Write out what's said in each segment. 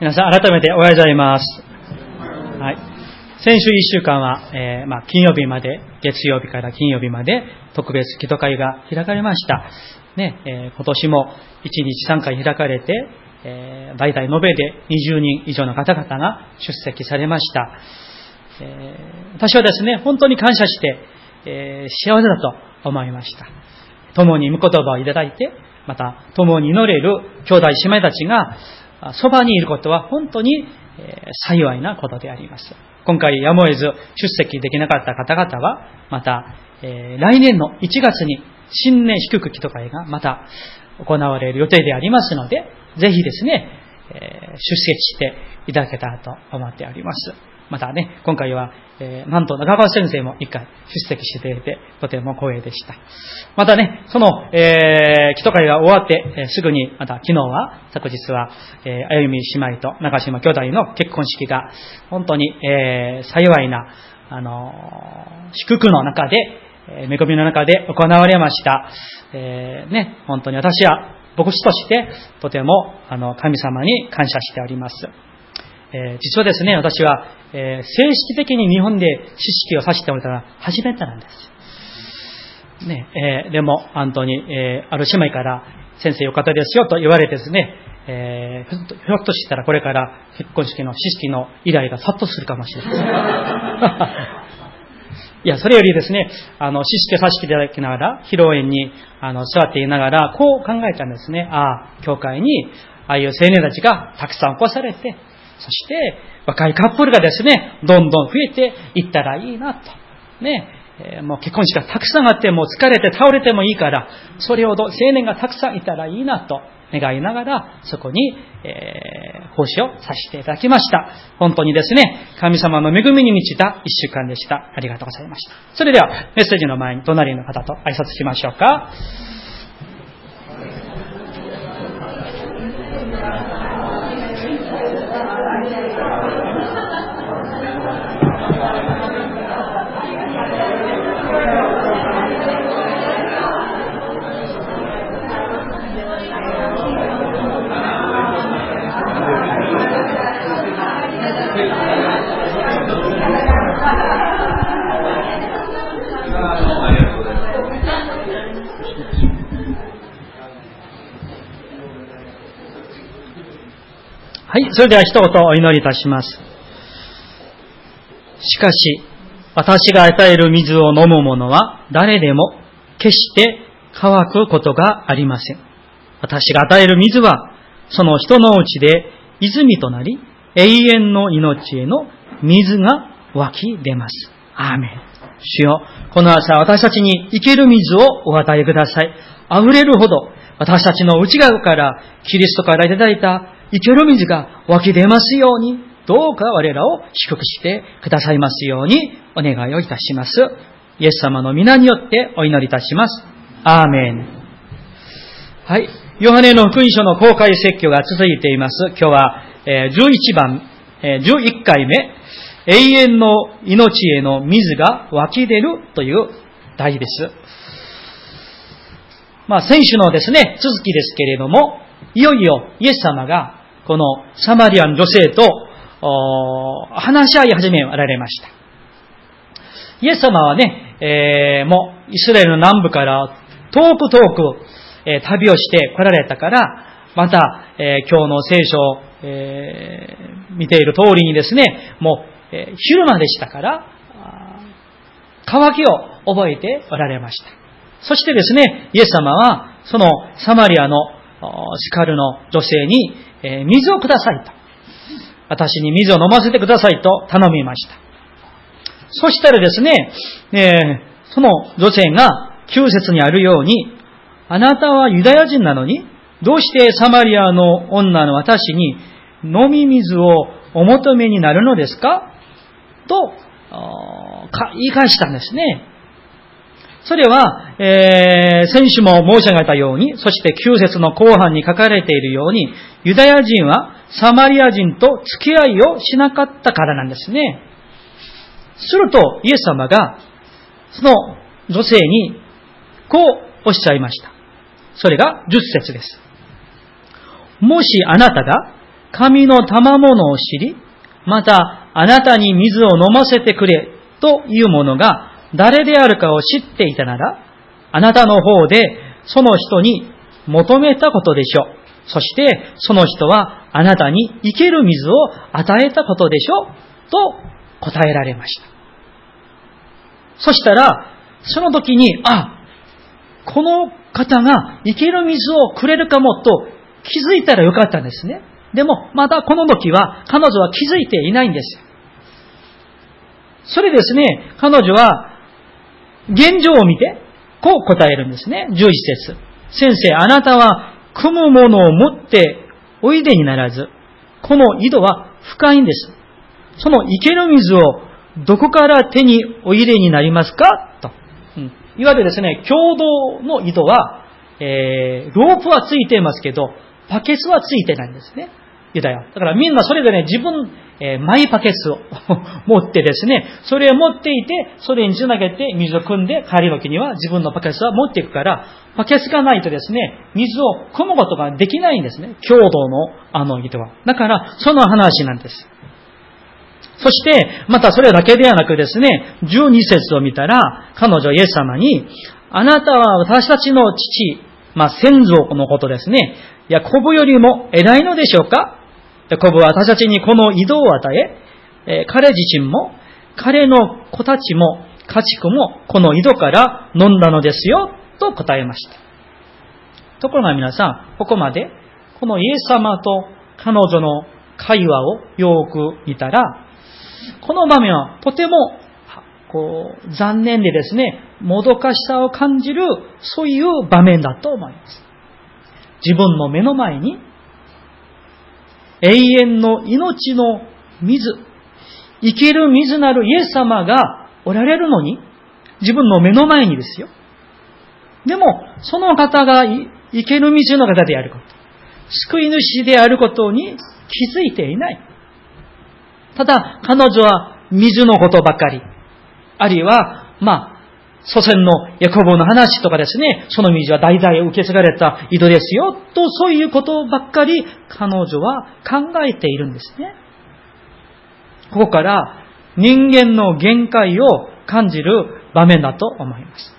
皆さん改めておはようございます。はい。先週1週間は、えー、まあ、金曜日まで、月曜日から金曜日まで特別祈祷会が開かれました。ね、えー、今年も1日3回開かれて、えー、大体延べで20人以上の方々が出席されました。えー、私はですね、本当に感謝して、えー、幸せだと思いました。共に御言葉をいただいて、また共に祈れる兄弟姉妹たちが、そばにいることは本当に幸いなことであります。今回やむを得ず出席できなかった方々は、また、え来年の1月に新年祝福祈祷会がまた行われる予定でありますので、ぜひですね、え出席していただけたらと思っております。またね、今回は、えー、なんと中川先生も一回出席していて、とても光栄でした。またね、その、えー、祈祷会が終わって、えー、すぐに、また昨日は、昨日は、えー、あゆみ姉妹と中島兄弟の結婚式が、本当に、えー、幸いな、あのー、祝福の中で、えー、恵みの中で行われました。えー、ね、本当に私は、牧師として、とても、あの、神様に感謝しております。えー、実はですね、私は、えー、正式的に日本で知識をさせておいたら初めてなんです。ね、えー、でも、本当に、えある姉妹から、先生よかったですよと言われてですね、えひょっとしたらこれから結婚式の知識の依頼が殺到するかもしれません。いや、それよりですね、あの、知識をさせていただきながら、披露宴に、あの、座っていながら、こう考えたんですね。ああ、教会に、ああいう青年たちがたくさん起こされて、そして、若いカップルがですね、どんどん増えていったらいいなと。ね、えー、もう結婚式がたくさんあって、もう疲れて倒れてもいいから、それほど青年がたくさんいたらいいなと願いながら、そこに、えー、奉仕をさせていただきました。本当にですね、神様の恵みに満ちた一週間でした。ありがとうございました。それでは、メッセージの前に隣の方と挨拶しましょうか。はい、それでは一言お祈りいたします。しかし、私が与える水を飲む者は誰でも決して乾くことがありません。私が与える水は、その人のうちで泉となり、永遠の命への水が湧き出ます。アーメン。主よ、この朝私たちに生ける水をお与えください。溢れるほど私たちの内側からキリストからいただいた生ける水が湧き出ますように、どうか我らを祝福してくださいますようにお願いをいたします。イエス様の皆によってお祈りいたします。アーメン。はい。ヨハネの福音書の公開説教が続いています。今日は11番、11回目、永遠の命への水が湧き出るという題です。まあ、先週のですね、続きですけれども、いよいよイエス様がこのサマリアン女性と話し合い始められました。イエス様はね、えー、もうイスラエルの南部から遠く遠く、えー、旅をして来られたから、また、えー、今日の聖書を、え見ている通りにですね、もう、え昼間でしたから、渇きを覚えておられました。そしてですね、イエス様は、そのサマリアのシカルの女性に、え水をくださいと。私に水を飲ませてくださいと頼みました。そしたらですね、えー、その女性が9節にあるように、あなたはユダヤ人なのに、どうしてサマリアの女の私に飲み水をお求めになるのですか？と、言い返したんですね。それは、えー、先週も申し上げたように、そして9節の後半に書かれているように、ユダヤ人はサマリア人と付き合いをしなかったからなんですね。すると、イエス様が、その女性に、こうおっしゃいました。それが10節です。もしあなたが神の賜物を知り、またあなたに水を飲ませてくれというものが誰であるかを知っていたなら、あなたの方でその人に求めたことでしょう。そしてその人はあなたに生ける水を与えたことでしょう。と答えられました。そしたら、その時に、あ、この方が生ける水をくれるかもと気づいたらよかったんですね。でも、まだこの時は彼女は気づいていないんです。それですね、彼女は現状を見て、こう答えるんですね。11節先生、あなたは組むものを持っておいでにならず、この井戸は深いんです。その池の水をどこから手においでになりますか？と。うん、いわゆるですね、共同の井戸は、えー、ロープはついてますけど、バケツはついてないんですね。ユダヤ。だからみんなそれぞれ自分、え、マイバケツを 持ってですね、それを持っていて、それにつなげて水を汲んで帰りの時には自分のバケツは持っていくから、バケツがないとですね、水を汲むことができないんですね。共同のあの人は。だから、その話なんです。そして、またそれだけではなくですね、12節を見たら、彼女イエス様に、あなたは私たちの父、まあ先祖のことですね。ヤコブよりも偉いのでしょうか？ヤコブは私たちにこの移動を与え、え彼自身も、彼の子たちも、家畜もこの井戸から飲んだのですよ、と答えました。ところが皆さん、ここまで、このイエス様と彼女の会話をよく見たら、この場面はとても、こう、残念でですね、もどかしさを感じる、そういう場面だと思います。自分の目の前に、永遠の命の水、生きる水なるイエス様がおられるのに、自分の目の前にですよ。でも、その方が生ける水の方であること、救い主であることに気づいていない。ただ、彼女は水のことばかり。あるいは、まあ、祖先のヤコブの話とかですね、その水は代々受け継がれた井戸ですよ、とそういうことばっかり彼女は考えているんですね。ここから人間の限界を感じる場面だと思います。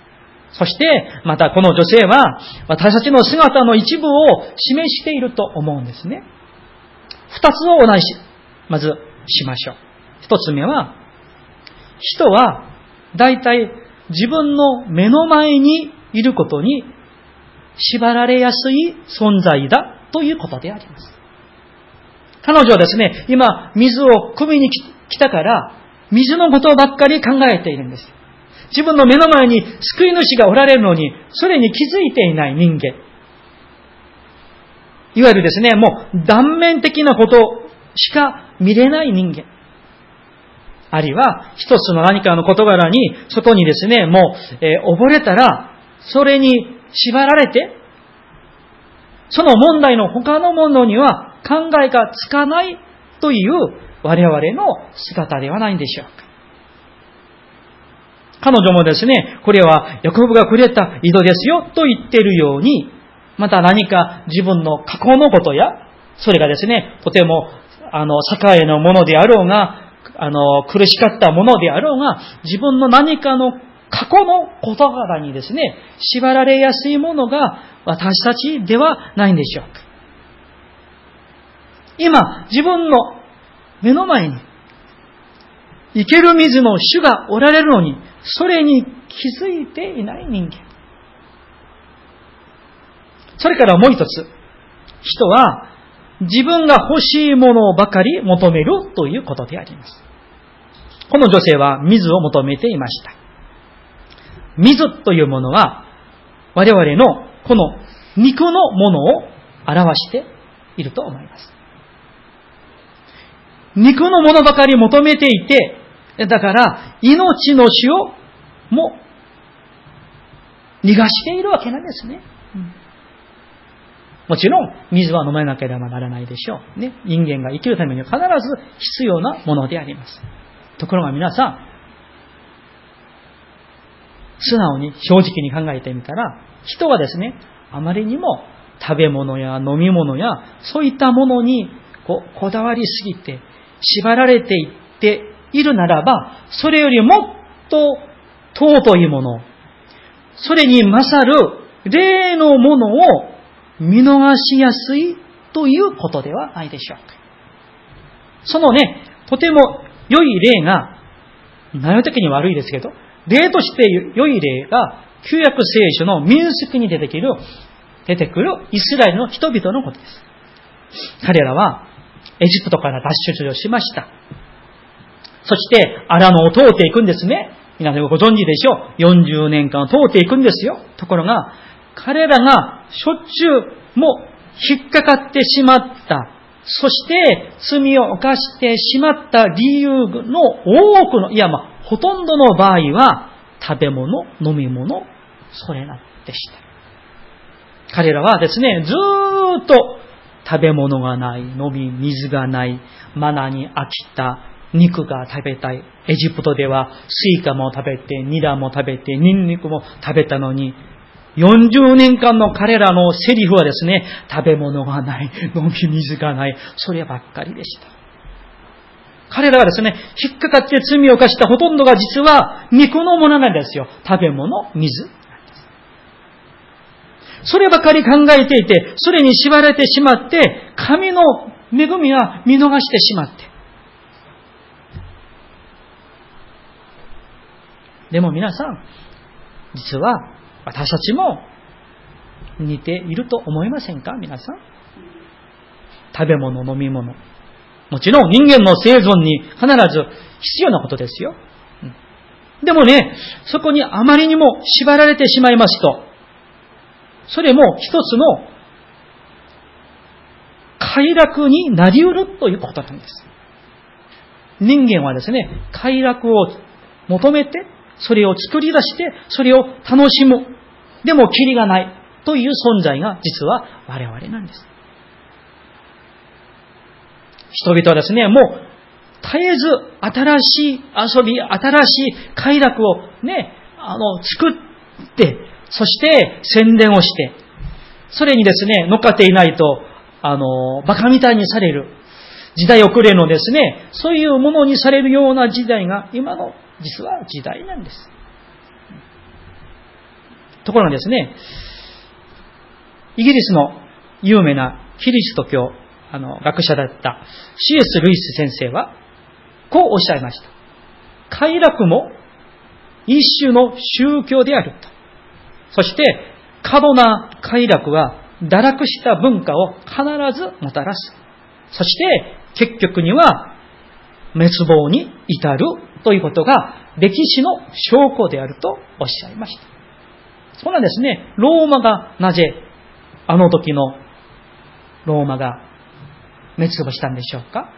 そして、またこの女性は私たちの姿の一部を示していると思うんですね。二つを同じ、まずしましょう。一つ目は、人は大体自分の目の前にいることに縛られやすい存在だということであります。彼女はですね、今、水を汲みに来たから、水のことばっかり考えているんです。自分の目の前に救い主がおられるのに、それに気づいていない人間。いわゆるですね、もう断面的なことしか見れない人間。あるいは、一つの何かの事柄に、外にですね、もう、えー、溺れたら、それに縛られて、その問題の他のものには考えがつかないという我々の姿ではないんでしょうか。彼女もですね、これはヤコブがくれた井戸ですよと言っているように、また何か自分の過去のことや、それがですね、とてもあの、栄のものであろうが、あの、苦しかったものであろうが、自分の何かの過去の事柄にですね、縛られやすいものが私たちではないんでしょうか。今、自分の目の前に、生ける水の主がおられるのに、それに気づいていない人間。それからもう一つ。人は自分が欲しいものばかり求めるということであります。この女性は水を求めていました。水というものは我々のこの肉のものを表していると思います。肉のものばかり求めていて、だから命の死をも逃がしているわけなんですね。うんもちろん、水は飲めなければならないでしょう。ね。人間が生きるためには必ず必要なものであります。ところが皆さん、素直に正直に考えてみたら、人はですね、あまりにも食べ物や飲み物や、そういったものにこ、こだわりすぎて、縛られていっているならば、それよりもっと尊いもの、それに勝る霊のものを見逃しやすいということではないでしょうか。そのね、とても良い例が、内容的に悪いですけど、例として良い例が、旧約聖書の民宿に出てくる、出てくるイスラエルの人々のことです。彼らは、エジプトから脱出をしました。そして、アラノを通っていくんですね。皆さんご存知でしょう。40年間を通っていくんですよ。ところが、彼らがしょっちゅうも引っかかってしまった。そして罪を犯してしまった理由の多くの、いやまあ、ほとんどの場合は食べ物、飲み物、それなんでした。彼らはですね、ずっと食べ物がない、飲み、水がない、マナに飽きた、肉が食べたい。エジプトではスイカも食べて、ニラも食べて、ニンニクも食べたのに、40年間の彼らのセリフはですね、食べ物がない、飲み水がない、そればっかりでした。彼らはですね、引っかかって罪を犯したほとんどが実は肉のものなんですよ。食べ物、水。そればかり考えていて、それに縛られてしまって、神の恵みは見逃してしまって。でも皆さん、実は私たちも似ていると思いませんか？皆さん。食べ物、飲み物。もちろん人間の生存に必ず必要なことですよ。でもね、そこにあまりにも縛られてしまいますと、それも一つの快楽になり得るということなんです。人間はですね、快楽を求めてそれを作り出して、それを楽しむ。でも、キリがないという存在が実は我々なんです。人々はですね、もう絶えず新しい遊び、新しい快楽をね、あの、作って、そして宣伝をして、それにですね、乗っかっていないと、あの、馬鹿みたいにされる。時代遅れのですね、そういうものにされるような時代が今の実は時代なんです。ところがですね、イギリスの有名なキリスト教あの学者だった C.S. ルイス先生は、こうおっしゃいました。快楽も一種の宗教であると。そして、過度な快楽は堕落した文化を必ずもたらす。そして、結局には滅亡に至るということが歴史の証拠であるとおっしゃいました。そうなですね。ローマがなぜあの時のローマが滅亡したんでしょうか？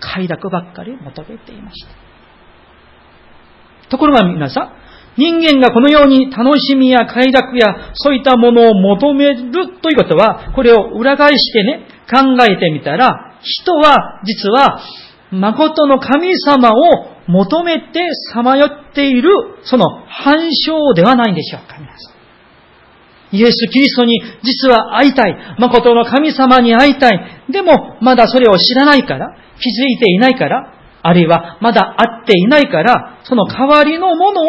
快楽ばっかり求めていました。ところが皆さん、人間がこのように楽しみや快楽やそういったものを求めるということは、これを裏返してね、考えてみたら、人は実は誠の神様を求めてさまよっている、その反証ではないんでしょうか、皆さん。イエス・キリストに実は会いたい。誠の神様に会いたい。でも、まだそれを知らないから、気づいていないから、あるいはまだ会っていないから、その代わりのものを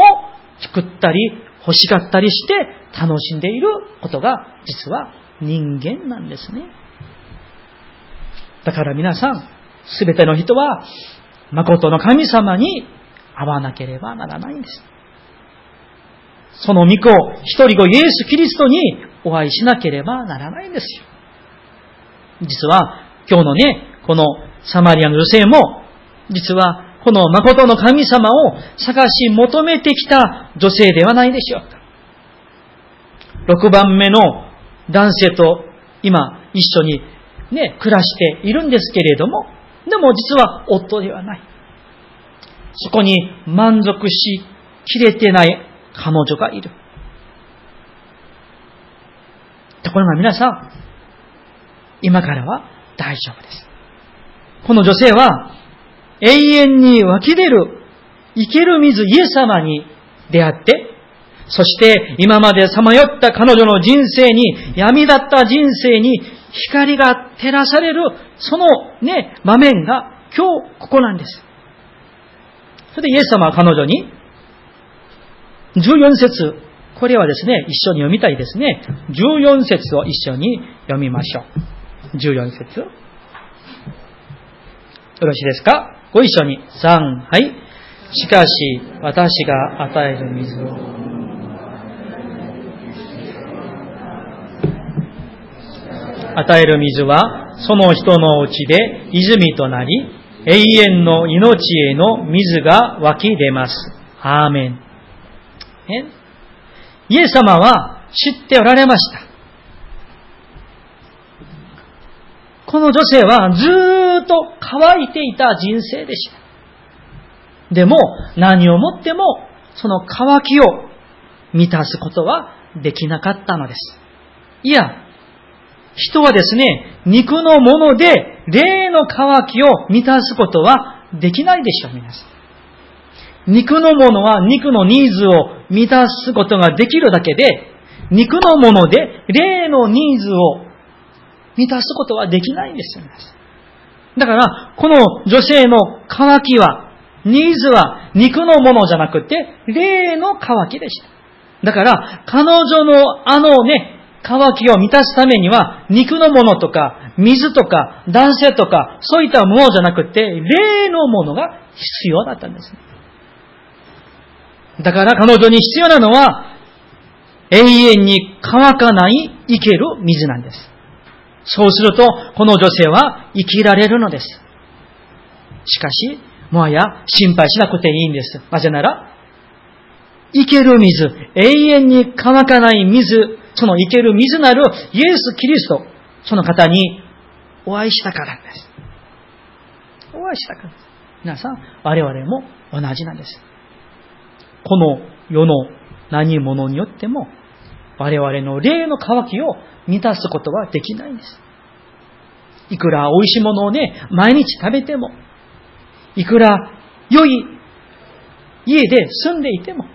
作ったり、欲しがったりして楽しんでいることが、実は人間なんですね。だから皆さん、すべての人は、誠の神様に会わなければならないんです。その御子、一人子イエス・キリストにお会いしなければならないんですよ。実は、今日のね、このサマリアの女性も、実は、この誠の神様を探し求めてきた女性ではないでしょうか。6番目の男性と今一緒にね、暮らしているんですけれども、でも実は夫ではない。そこに満足しきれてない彼女がいる。ところが皆さん、今からは大丈夫です。この女性は永遠に湧き出る生ける水イエス様に出会って、そして今までさまよった彼女の人生に、闇だった人生に光が照らされる、そのね、場面が今日ここなんです。それでイエス様は彼女に、14節これはですね、一緒に読みたいですね。14節を一緒に読みましょう。14節よろしいですか？ご一緒に。3、はい。しかし、私が与える水を。与える水は、その人のうちで泉となり、永遠の命への水が湧き出ます。アーメン。イエス様は知っておられました。この女性はずっと乾いていた人生でした。でも、何をもっても、その渇きを満たすことはできなかったのです。いや、人はですね、肉のもので霊の渇きを満たすことはできないでしょう、皆さん。肉のものは肉のニーズを満たすことができるだけで、肉のもので霊のニーズを満たすことはできないんですよ、だから、この女性の渇きは、ニーズは肉のものじゃなくて、霊の渇きでした。だから、彼女のあのね、渇きを満たすためには、肉のものとか、水とか、男性とか、そういったものじゃなくて、霊のものが必要だったんです。だから彼女に必要なのは、永遠に乾かない生ける水なんです。そうすると、この女性は生きられるのです。しかし、もはや心配しなくていいんです。なぜなら、生ける水、永遠に乾かない水、その生ける水なるイエス・キリスト、その方にお会いしたからです。お会いしたからです。皆さん、我々も同じなんです。この世の何者によっても、我々の霊の渇きを満たすことはできないんです。いくら美味しいものをね、毎日食べても、いくら良い家で住んでいても、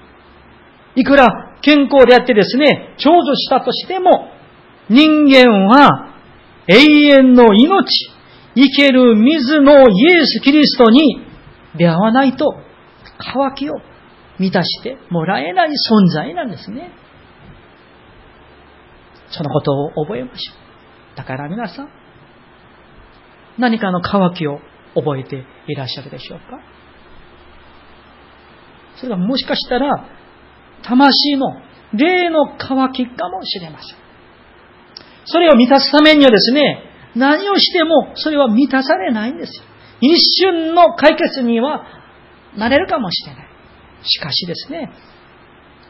いくら健康であってですね、長寿したとしても、人間は永遠の命、生ける水のイエス・キリストに出会わないと、渇きを満たしてもらえない存在なんですね。そのことを覚えましょう。だから皆さん、何かの渇きを覚えていらっしゃるでしょうか？それがもしかしたら、魂の霊の渇きかもしれません。それを満たすためにはですね、何をしてもそれは満たされないんですよ。一瞬の解決にはなれるかもしれない。しかしですね、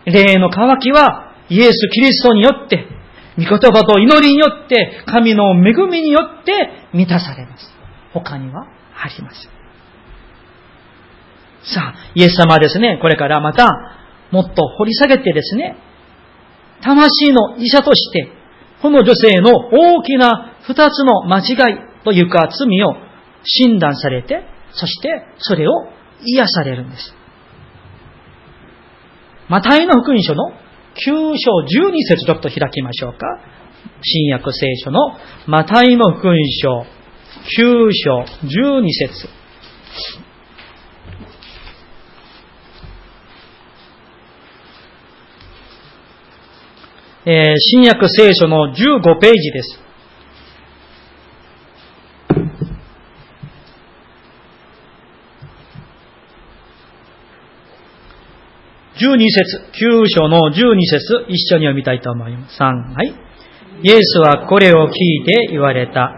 霊の渇きはイエス・キリストによって、御言葉と祈りによって、神の恵みによって満たされます。他にはありません。さあ、イエス様はですね、これからまた、もっと掘り下げてですね、魂の医者として、この女性の大きな二つの間違いというか罪を診断されて、そしてそれを癒されるんです。マタイの福音書の9章12節ちょっと開きましょうか。新約聖書のマタイの福音書9章12節えー、新約聖書の15ページです。12節、9章の12節、一緒に読みたいと思います。3、はい。イエスはこれを聞いて言われた。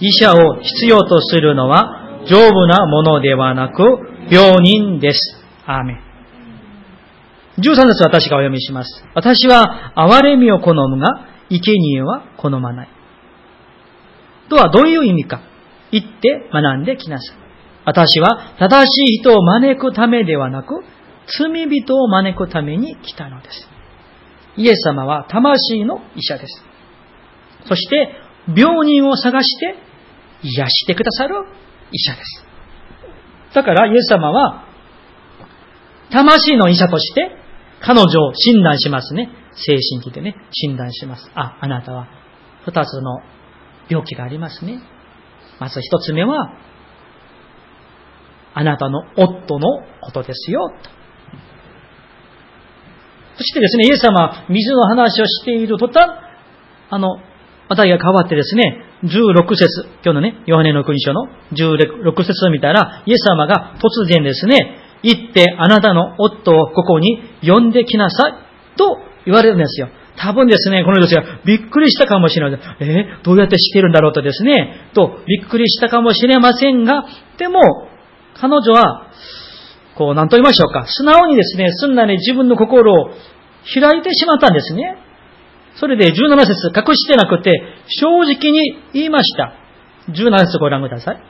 医者を必要とするのは丈夫なものではなく病人です。アーメン。13節私がお読みします。私は憐れみを好むが、生贄は好まない。とはどういう意味か。言って学んできなさい。私は正しい人を招くためではなく、罪人を招くために来たのです。イエス様は魂の医者です。そして、病人を探して癒してくださる医者です。だから、イエス様は、魂の医者として、彼女を診断しますね。精神的でね、診断します。あ、あなたは、二つの病気がありますね。まず一つ目は、あなたの夫のことですよ、と。そしてですね、イエス様水の話をしている途端、あの、話題が変わってですね、16節、今日のね、ヨハネの国書の16節を見たら、イエス様が突然ですね、行ってあなたの夫をここに呼んできなさいと言われるんですよ。多分ですね、この女性はびっくりしたかもしれない。えー、どうやって知ってるんだろうとですね、とびっくりしたかもしれませんが、でも、彼女は、こう、何と言いましょうか。素直にですね、すんなり自分の心を開いてしまったんですね。それで17節隠してなくて、正直に言いました。17節ご覧ください。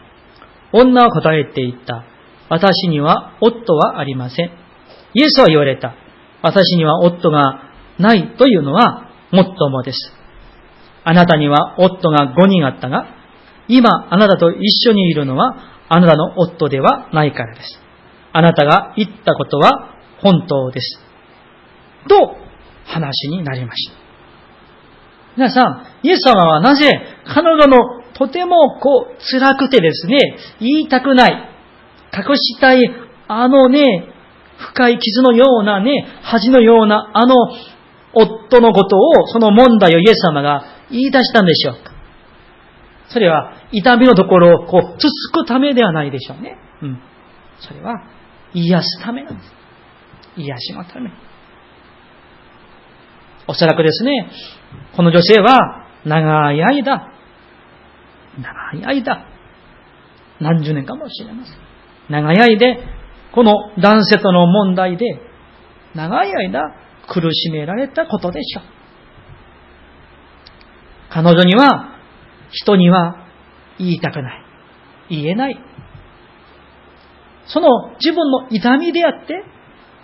女は答えていった。私には夫はありません。イエスは言われた。私には夫がないというのはもっともです。あなたには夫が5人あったが、今あなたと一緒にいるのはあなたの夫ではないからです。あなたが言ったことは本当です。と話になりました。皆さん、イエス様はなぜ彼女のとてもこう辛くてですね、言いたくない、隠したいあのね、深い傷のようなね、恥のようなあの夫のことを、その問題をイエス様が言い出したんでしょうか。それは痛みのところをこう、つつくためではないでしょうね。うん。それは癒すためなんです。癒しのため。おそらくですね、この女性は長い間、長い間、何十年かもしれません。長い間、この男性との問題で、長い間苦しめられたことでしょう。彼女には、人には言いたくない。言えない。その自分の痛みであって、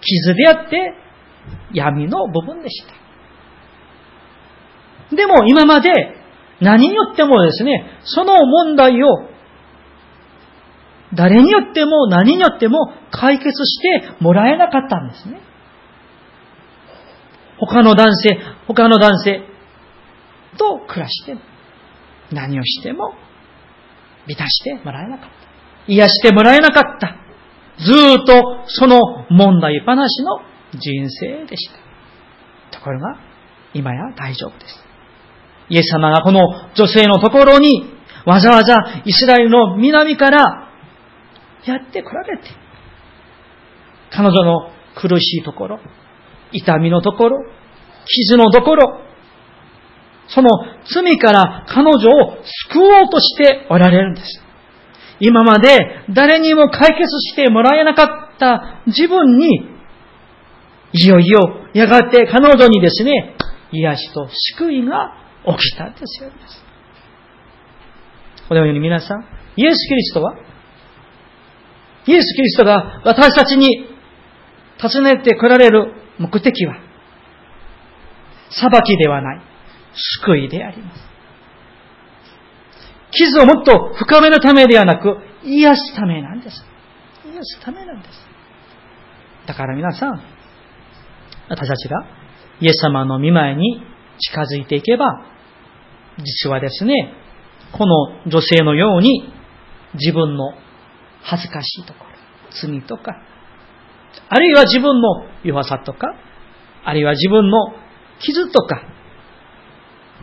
傷であって、闇の部分でした。でも今まで何によってもですね、その問題を誰によっても何によっても解決してもらえなかったんですね。他の男性、他の男性と暮らして何をしても満たしてもらえなかった。癒してもらえなかった。ずっとその問題話の人生でした。ところが、今や大丈夫です。イエス様がこの女性のところにわざわざイスラエルの南からやって来られて、彼女の苦しいところ、痛みのところ、傷のところ、その罪から彼女を救おうとしておられるんです。今まで誰にも解決してもらえなかった自分に、いよいよやがて彼女にですね、癒しと救いが起きたんですよ。このように皆さん、イエス・キリストは、イエス・キリストが私たちに尋ねて来られる目的は、裁きではない、救いであります。傷をもっと深めるためではなく、癒すためなんです。癒すためなんです。だから皆さん、私たちがイエス様の見舞いに近づいていけば、実はですね、この女性のように自分の恥ずかしいところ、罪とか、あるいは自分の弱さとか、あるいは自分の傷とか、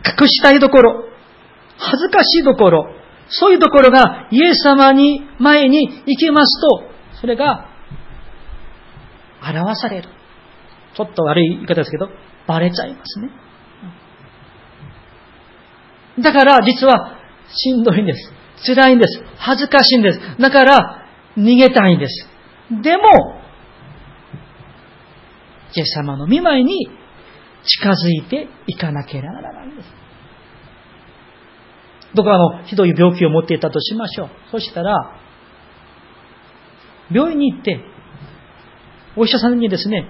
隠したいところ、恥ずかしいところ、そういうところがイエス様に前に行きますと、それが表される。ちょっと悪い言い方ですけど、バレちゃいますね。だから実はしんどいんです。辛いんです。恥ずかしいんです。だから逃げたいんです。でも、イエス様の見舞いに近づいていかなければならないんです。どこかのひどい病気を持っていたとしましょう。そしたら、病院に行って、お医者さんにですね、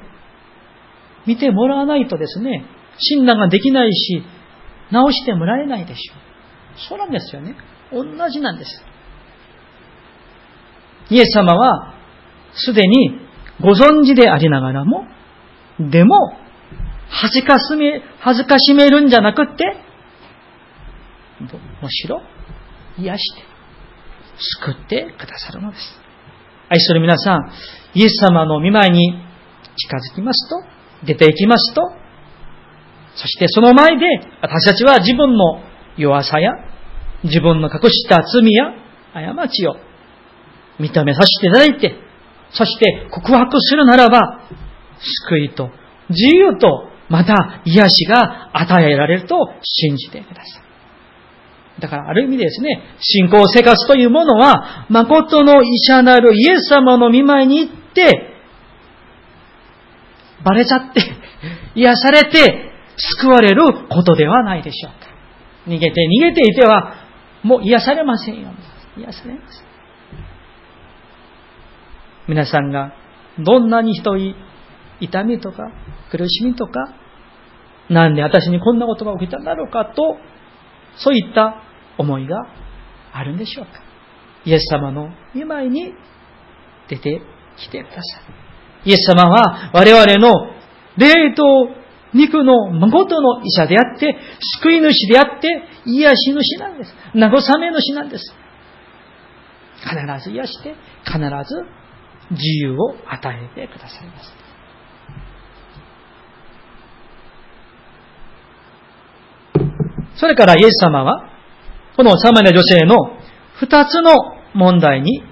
見てもらわないとですね、診断ができないし、治してもらえないでしょう。そうなんですよね。同じなんです。イエス様は、すでにご存知でありながらも、でも、恥ずかしめ、恥ずかしめるんじゃなくって、むしろ癒して、救ってくださるのです。愛する皆さん、イエス様の見舞いに近づきますと、出ていきますと、そしてその前で私たちは自分の弱さや自分の隠した罪や過ちを認めさせていただいて、そして告白するならば、救いと自由とまた癒しが与えられると信じてください。だからある意味ですね、信仰生活というものは、誠の医者なるイエス様の見舞いに行って、バレちゃって、癒されて、救われることではないでしょうか。逃げて逃げていては、もう癒されませんよ。癒されます。皆さんがどんなに人い痛みとか苦しみとか、なんで私にこんなことが起きたんだろうかと、そういった思いがあるんでしょうか。イエス様の見舞いに出てきてください。イエス様は我々の霊と肉の誠の医者であって、救い主であって、癒し主なんです。慰め主なんです。必ず癒して、必ず自由を与えてくださいます。それからイエス様は、このサマリア女性の二つの問題に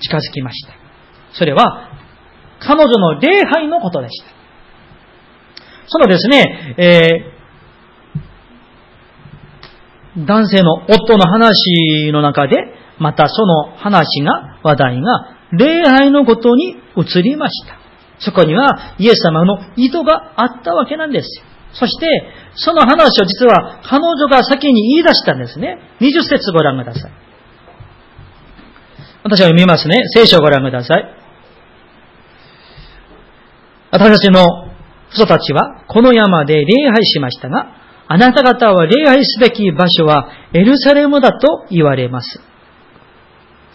近づきました。それは、彼女の礼拝のことでした。そのですね、えー、男性の夫の話の中で、またその話が、話題が、礼拝のことに移りました。そこにはイエス様の意図があったわけなんです。そして、その話を実は彼女が先に言い出したんですね。20節ご覧ください。私は読みますね。聖書をご覧ください。私たちの人たちはこの山で礼拝しましたが、あなた方は礼拝すべき場所はエルサレムだと言われます。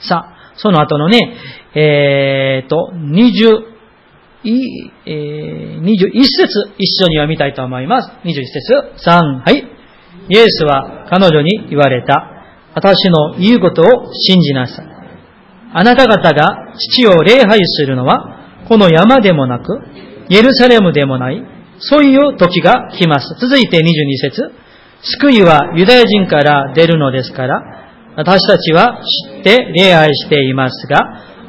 さあ、その後のね、えー、と、20、い、えー、21節一緒に読みたいと思います。21節3、はい。イエスは彼女に言われた。私の言うことを信じなさい。あなた方が父を礼拝するのは、この山でもなく、エルサレムでもない、そういう時が来ます。続いて22節救いはユダヤ人から出るのですから、私たちは知って礼拝していますが、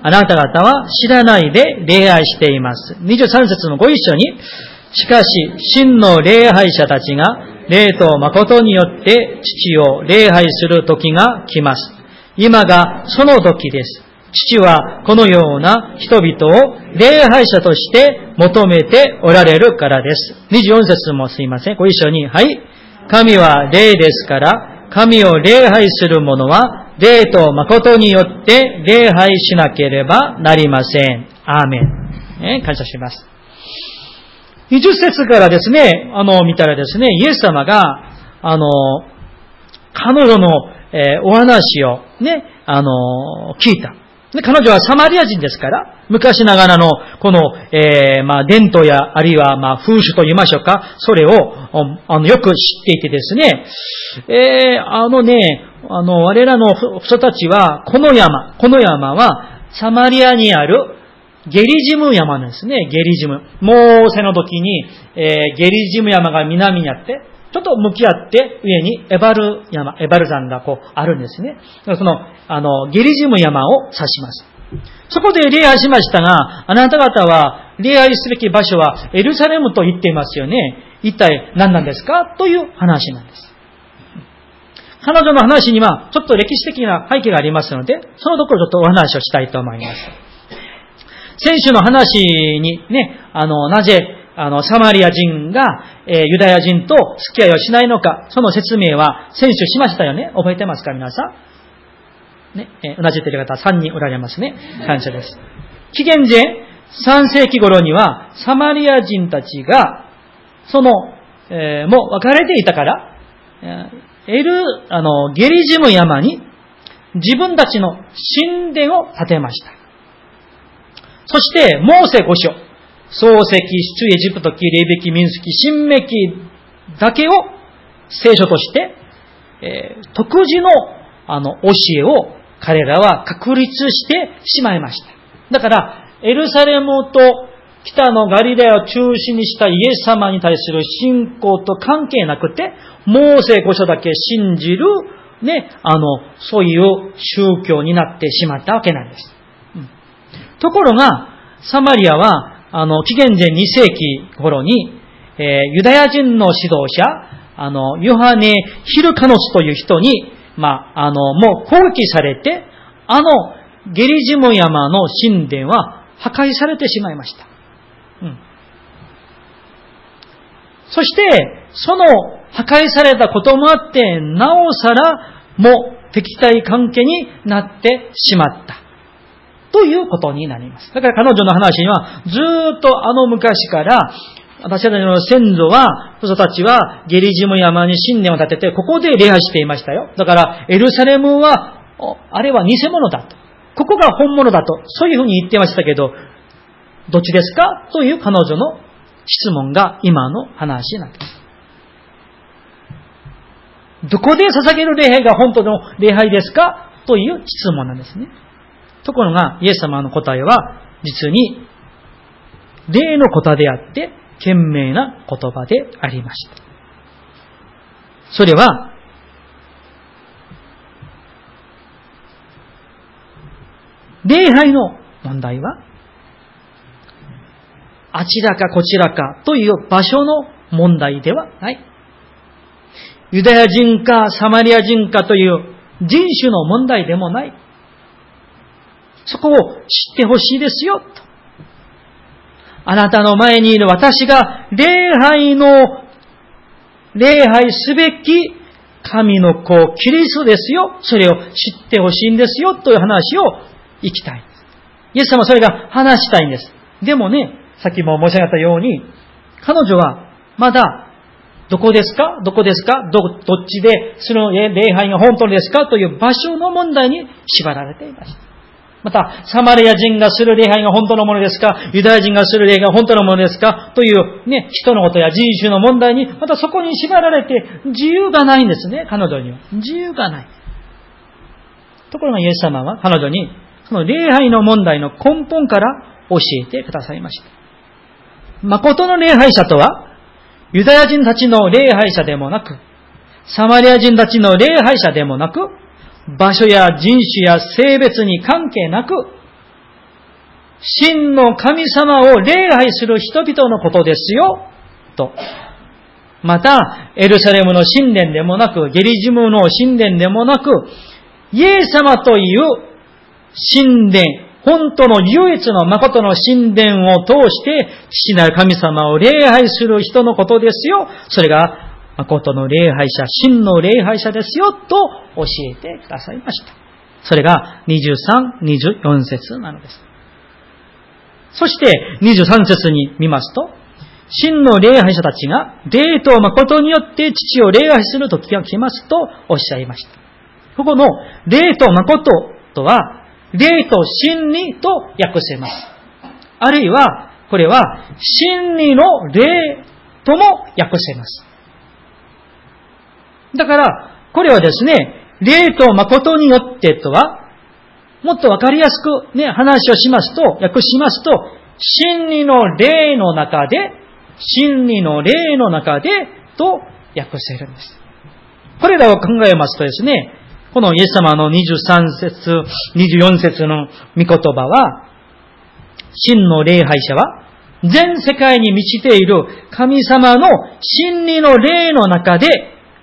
あなた方は知らないで礼拝しています。23節もご一緒に、しかし、真の礼拝者たちが、霊と誠によって父を礼拝する時が来ます。今がその時です。父はこのような人々を礼拝者として求めておられるからです。24節もすいません。ご一緒に。はい。神は霊ですから、神を礼拝する者は霊と誠によって礼拝しなければなりません。アーメン。ね、感謝します。20節からですね、あの、見たらですね、イエス様が、あの、彼女の、えー、お話をね、あの、聞いた。で、彼女はサマリア人ですから、昔ながらの、この、えー、まあ、伝統や、あるいは、まあ、風習と言いましょうか、それを、あの、よく知っていてですね、えー、あのね、あの、我らの人たちは、この山、この山は、サマリアにあるゲリジム山なんですね、ゲリジム。モーセの時に、えー、ゲリジム山が南にあって、ちょっと向き合って上にエバル山、エバル山がこうあるんですね。その、あの、ゲリジム山を指します。そこで礼拝しましたが、あなた方は礼拝すべき場所はエルサレムと言っていますよね。一体何なんですか？という話なんです。彼女の話にはちょっと歴史的な背景がありますので、そのところちょっとお話をしたいと思います。先週の話にね、あの、なぜ、あの、サマリア人が、えー、ユダヤ人と付き合いをしないのか、その説明は先週しましたよね？覚えてますか？皆さん？ね、えー、うなじっている方3人おられますね。感謝です。紀元前3世紀頃には、サマリア人たちが、その、えー、もう別れていたから、エル、あの、ゲリジム山に自分たちの神殿を建てました。そして、モーセ五書、漱石、出エジプト記、霊歴、民主記、新明記だけを聖書として、えー、独自のあの教えを彼らは確立してしまいました。だから、エルサレムと北のガリラヤを中心にしたイエス様に対する信仰と関係なくて、モーセ御書だけ信じる、ね、あの、そういう宗教になってしまったわけなんです。うん、ところが、サマリアは、あの、紀元前2世紀頃に、えー、ユダヤ人の指導者、あの、ヨハネ・ヒルカノスという人に、まあ、あの、もう攻撃されて、あの、ゲリジム山の神殿は破壊されてしまいました。うん。そして、その破壊されたこともあって、なおさらもう敵対関係になってしまった。ということになります。だから彼女の話には、ずっとあの昔から、私たちの先祖は、父祖たちはゲリジム山に神殿を建てて、ここで礼拝していましたよ。だから、エルサレムは、あれは偽物だと。ここが本物だと。そういうふうに言ってましたけど、どっちですか？という彼女の質問が今の話なんです。どこで捧げる礼拝が本当の礼拝ですか？という質問なんですね。ところが、イエス様の答えは、実に、霊の答えであって、賢明な言葉でありました。それは、礼拝の問題は、あちらかこちらかという場所の問題ではない。ユダヤ人かサマリア人かという人種の問題でもない。そこを知ってほしいですよ。とあなたの前にいる私が礼拝の、礼拝すべき神の子、キリストですよ。それを知ってほしいんですよ。という話を行きたい。イエス様はそれが話したいんです。でもね、さっきも申し上げたように、彼女はまだどこですか？どこですか？ど、どっちで、その礼拝が本当ですか？という場所の問題に縛られていました。また、サマリア人がする礼拝が本当のものですか？ユダヤ人がする礼拝が本当のものですか？というね、人のことや人種の問題に、またそこに縛られて自由がないんですね、彼女には。自由がない。ところがイエス様は彼女に、その礼拝の問題の根本から教えてくださいました。誠の礼拝者とは、ユダヤ人たちの礼拝者でもなく、サマリア人たちの礼拝者でもなく、場所や人種や性別に関係なく、真の神様を礼拝する人々のことですよ、と。また、エルサレムの神殿でもなく、ゲリジムの神殿でもなく、イエス様という神殿、本当の唯一の誠の神殿を通して、父なる神様を礼拝する人のことですよ。それが誠の礼拝者、真の礼拝者ですよ、と教えてくださいました。それが23、24節なのです。そして23節に見ますと、真の礼拝者たちが霊と誠によって父を礼拝する時が来ますとおっしゃいました。ここの霊と誠とは、霊と真理と訳せます。あるいは、これは真理の霊とも訳せます。だから、これはですね、霊と誠によってとは、もっとわかりやすくね、話をしますと、訳しますと、真理の霊の中で、真理の霊の中で、と訳せるんです。これらを考えますとですね、このイエス様の23節、24節の御言葉は、真の礼拝者は、全世界に満ちている神様の真理の霊の中で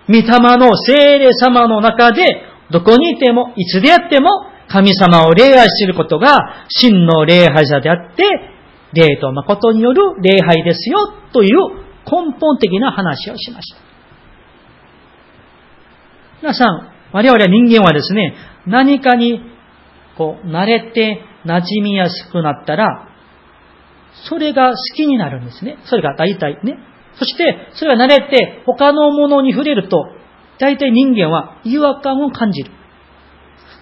御霊の聖霊様の中で、どこにいても、いつであっても、神様を礼拝することが、真の礼拝者であって、霊と誠による礼拝ですよ、という根本的な話をしました。皆さん、我々人間はですね、何かに、こう、慣れて馴染みやすくなったら、それが好きになるんですね。それが大体ね、そして、それが慣れて他のものに触れると、大体人間は違和感を感じる。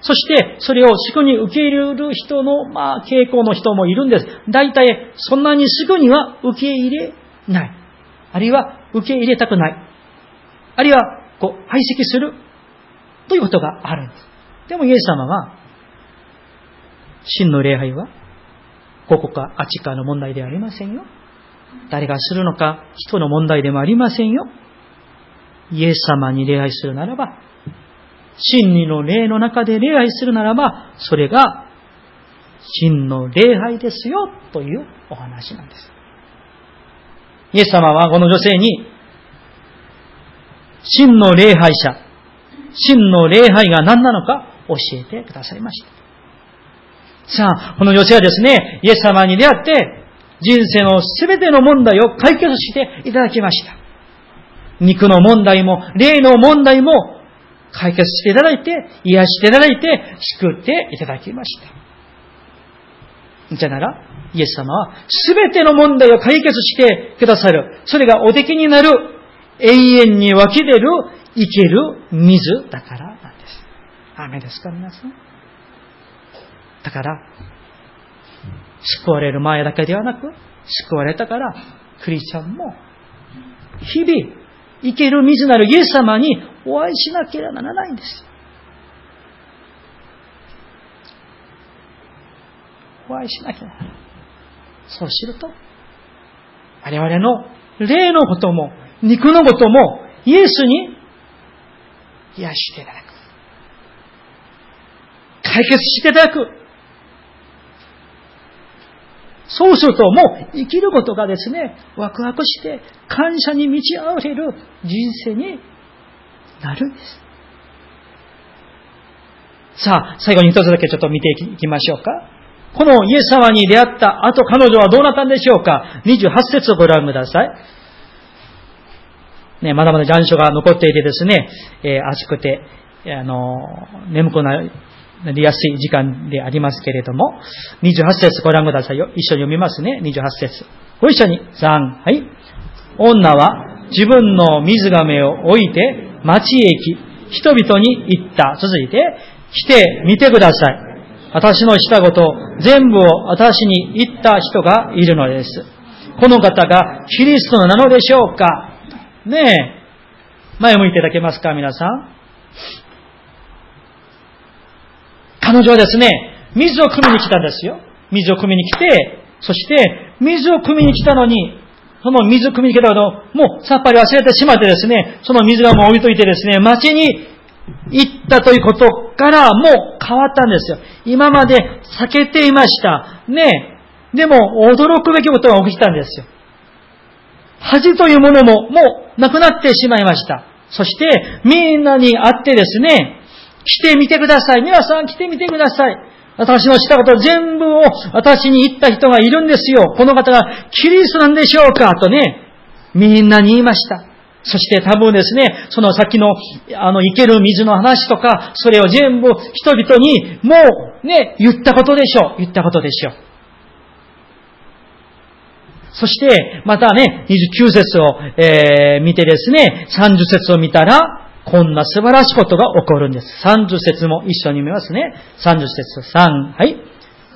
そして、それをすぐに受け入れる人の、まあ、傾向の人もいるんです。大体、そんなにすぐには受け入れない。あるいは、受け入れたくない。あるいは、こう、排斥する。ということがあるんです。でもイエス様は、真の礼拝は、ここかあっちかの問題ではありませんよ。誰がするのか人の問題でもありませんよ。イエス様に礼拝するならば、真理の礼の中で礼拝するならば、それが真の礼拝ですよというお話なんです。イエス様はこの女性に、真の礼拝者、真の礼拝が何なのか教えてくださいました。さあ、この女性はですね、イエス様に出会って、人生のすべての問題を解決していただきました。肉の問題も、霊の問題も解決していただいて、癒していただいて、救っていただきました。じゃなら、イエス様はすべての問題を解決してくださる。それがお敵になる永遠に湧き出る生ける水だからなんです。雨ですか皆さん。だから、救われる前だけではなく、救われたから、クリスチャンも、日々、生ける水なるイエス様にお会いしなければならないんです。お会いしなきゃならない。そうすると、我々の霊のことも、肉のことも、イエスに癒していただく。解決していただく。そうするともう生きることがですね、ワクワクして感謝に満ち溢れる人生になるんです。さあ、最後に一つだけちょっと見ていきましょうか。このイエス様に出会った後彼女はどうなったんでしょうか ?28 節をご覧ください。ね、まだまだ残暑が残っていてですね、えー、暑くて、あの、眠くななりやすい時間でありますけれども、28節ご覧くださいよ。一緒に読みますね。28節ご一緒に。3、はい。女は自分の水亀を置いて町へ行き、人々に言った。続いて、来てみてください。私のしたこと全部を私に言った人がいるのです。この方がキリストなのでしょうかねえ。前向いていただけますか皆さん。彼女はですね、水を汲みに来たんですよ。水を汲みに来て、そして、水を汲みに来たのに、その水を汲みに来たけど、もうさっぱり忘れてしまってですね、その水がもう置いといてですね、町に行ったということからもう変わったんですよ。今まで避けていました。ねでも、驚くべきことが起きたんですよ。恥というものももうなくなってしまいました。そして、みんなに会ってですね、来てみてください。皆さん来てみてください。私のしたこと全部を私に言った人がいるんですよ。この方がキリストなんでしょうかとね、みんなに言いました。そして多分ですね、その先の、あの、生ける水の話とか、それを全部人々にもうね、言ったことでしょう。言ったことでしょう。そして、またね、29節を、えー、見てですね、30節を見たら、こんな素晴らしいことが起こるんです。30節も一緒に見ますね。30節3。はい。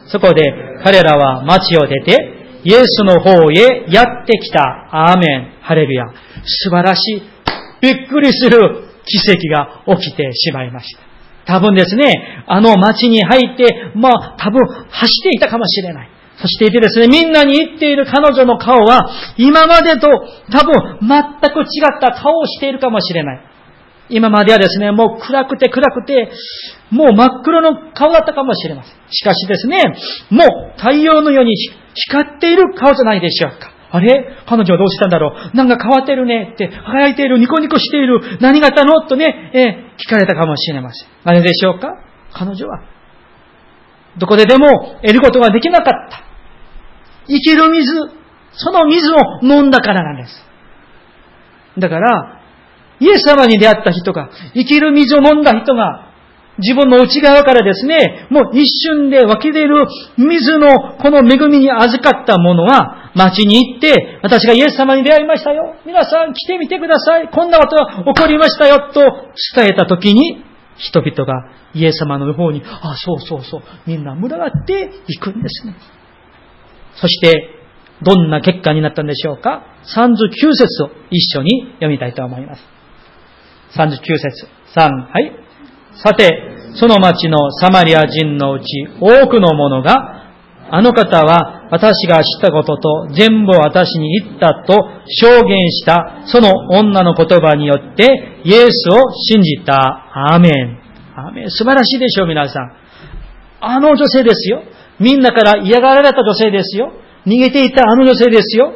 そこで彼らは町を出て、イエスの方へやってきた。アーメン。ハレルヤ。素晴らしい。びっくりする奇跡が起きてしまいました。多分ですね、あの町に入って、まあ多分走っていたかもしれない。そしていてですね、みんなに言っている彼女の顔は、今までと多分全く違った顔をしているかもしれない。今まではですね、もう暗くて暗くて、もう真っ黒の顔だったかもしれません。しかしですね、もう太陽のように光っている顔じゃないでしょうか。あれ？彼女はどうしたんだろう？なんか変わってるねって、輝いている、ニコニコしている、何があったの？とね、えー、聞かれたかもしれません。あれでしょうか？彼女は、どこででも得ることができなかった。生きる水、その水を飲んだからなんです。だから、イエス様に出会った人が、生きる水を飲んだ人が、自分の内側からですね、もう一瞬で湧き出る水のこの恵みに預かったものは、町に行って、私がイエス様に出会いましたよ。皆さん来てみてください。こんなことが起こりましたよ。と伝えたときに、人々がイエス様の方に、あ、そうそうそう、みんな群がっていくんですね。そして、どんな結果になったんでしょうか ?39 節を一緒に読みたいと思います。39節。3、はい。さて、その町のサマリア人のうち多くの者が、あの方は私が知ったことと全部私に言ったと証言したその女の言葉によってイエスを信じた。アーメン。アーメン。素晴らしいでしょう、皆さん。あの女性ですよ。みんなから嫌がられた女性ですよ。逃げていたあの女性ですよ。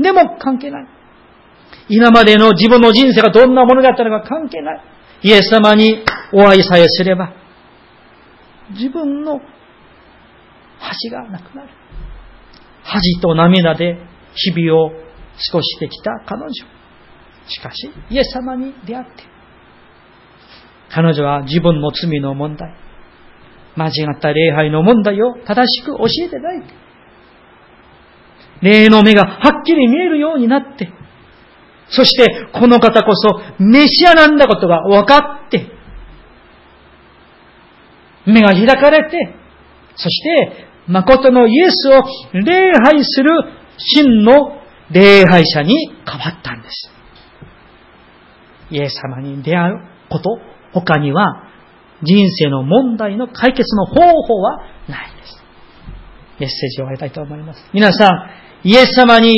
でも関係ない。今までの自分の人生がどんなものだったのか関係ない。イエス様にお会いさえすれば、自分の恥がなくなる。恥と涙で日々を過ごしてきた彼女。しかし、イエス様に出会って、彼女は自分の罪の問題、間違った礼拝の問題を正しく教えてない。霊の目がはっきり見えるようになって、そしてこの方こそメシアなんだことが分かって、目が開かれて、そして誠のイエスを礼拝する真の礼拝者に変わったんです。イエス様に出会うこと、他には人生の問題の解決の方法はないです。メッセージを終わりたいと思います。皆さん、イエス様に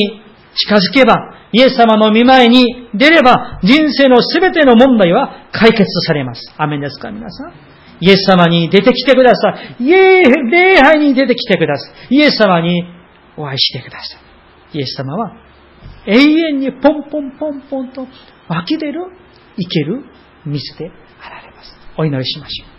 近づけば、イエス様の見前に出れば、人生のすべての問題は解決されます。アメンですか、皆さん。イエス様に出てきてください。イエ礼拝に出てきてください。イエス様にお会いしてください。イエス様は永遠にポンポンポンポンと湧き出る、生ける水であられます。お祈りしましょう。